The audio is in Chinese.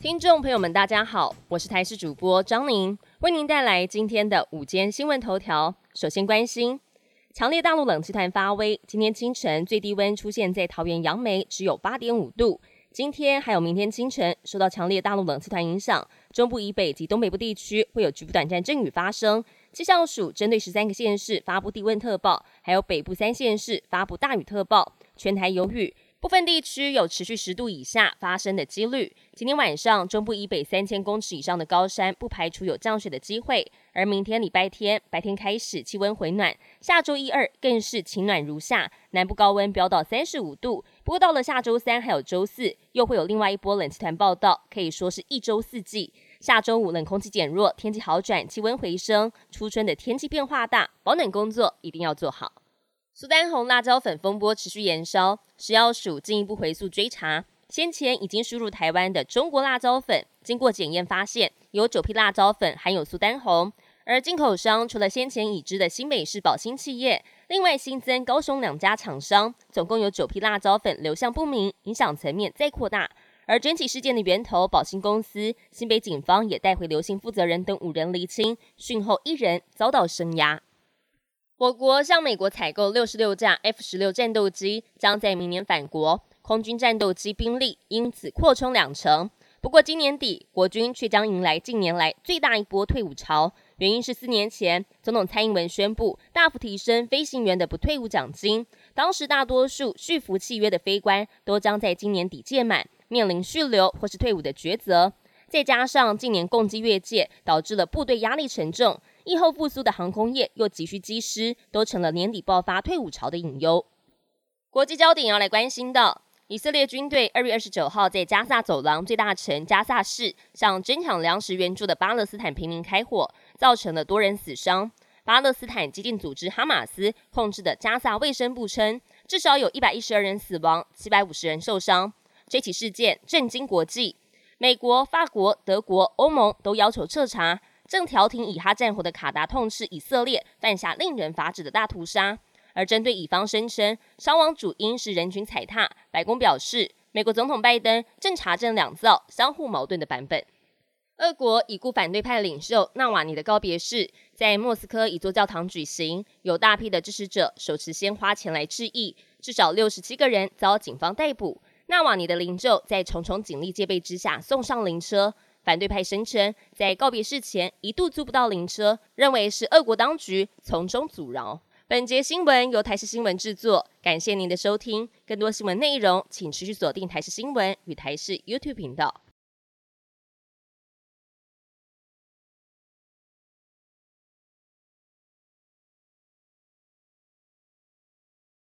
听众朋友们，大家好，我是台视主播张宁，为您带来今天的午间新闻头条。首先关心，强烈大陆冷气团发威，今天清晨最低温出现在桃园杨梅，只有八点五度。今天还有明天清晨，受到强烈大陆冷气团影响，中部以北及东北部地区会有局部短暂阵雨发生。气象署针对十三个县市发布低温特报，还有北部三县市发布大雨特报，全台有雨。部分地区有持续十度以下发生的几率。今天晚上，中部以北三千公尺以上的高山不排除有降雪的机会。而明天礼拜天白天开始气温回暖，下周一二更是晴暖如夏，南部高温飙到三十五度。不过到了下周三还有周四，又会有另外一波冷气团报道，可以说是一周四季。下周五冷空气减弱，天气好转，气温回升，初春的天气变化大，保暖工作一定要做好。苏丹红辣椒粉风波持续延烧，食药署进一步回溯追查，先前已经输入台湾的中国辣椒粉，经过检验发现有九批辣椒粉含有苏丹红，而进口商除了先前已知的新北市宝兴企业，另外新增高雄两家厂商，总共有九批辣椒粉流向不明，影响层面再扩大。而整起事件的源头宝兴公司，新北警方也带回刘姓负责人等五人厘清，讯后一人遭到声押。我国向美国采购六十六架 F 十六战斗机，将在明年返国，空军战斗机兵力因此扩充两成。不过今年底，国军却将迎来近年来最大一波退伍潮，原因是四年前总统蔡英文宣布大幅提升飞行员的不退伍奖金，当时大多数续服契约的飞官都将在今年底届满，面临续留或是退伍的抉择。再加上近年共机越界，导致了部队压力沉重。疫后复苏的航空业又急需机师，都成了年底爆发退伍潮的隐忧。国际焦点要来关心到，以色列军队二月二十九号在加萨走廊最大城加萨市向争抢粮食援助的巴勒斯坦平民开火，造成了多人死伤。巴勒斯坦激进组织哈马斯控制的加萨卫生部称，至少有一百一十二人死亡，七百五十人受伤。这起事件震惊国际，美国、法国、德国、欧盟都要求彻查。正调停以哈战火的卡达痛斥以色列犯下令人发指的大屠杀，而针对以方声称伤亡主因是人群踩踏，白宫表示，美国总统拜登正查证两造相互矛盾的版本。俄国已故反对派领袖纳瓦尼的告别式在莫斯科一座教堂举行，有大批的支持者手持鲜花前来致意，至少六十七个人遭警方逮捕。纳瓦尼的灵柩在重重警力戒备之下送上灵车。反对派声称，在告别式前一度租不到灵车，认为是俄国当局从中阻挠。本节新闻由台视新闻制作，感谢您的收听。更多新闻内容，请持续锁定台视新闻与台视 YouTube 频道。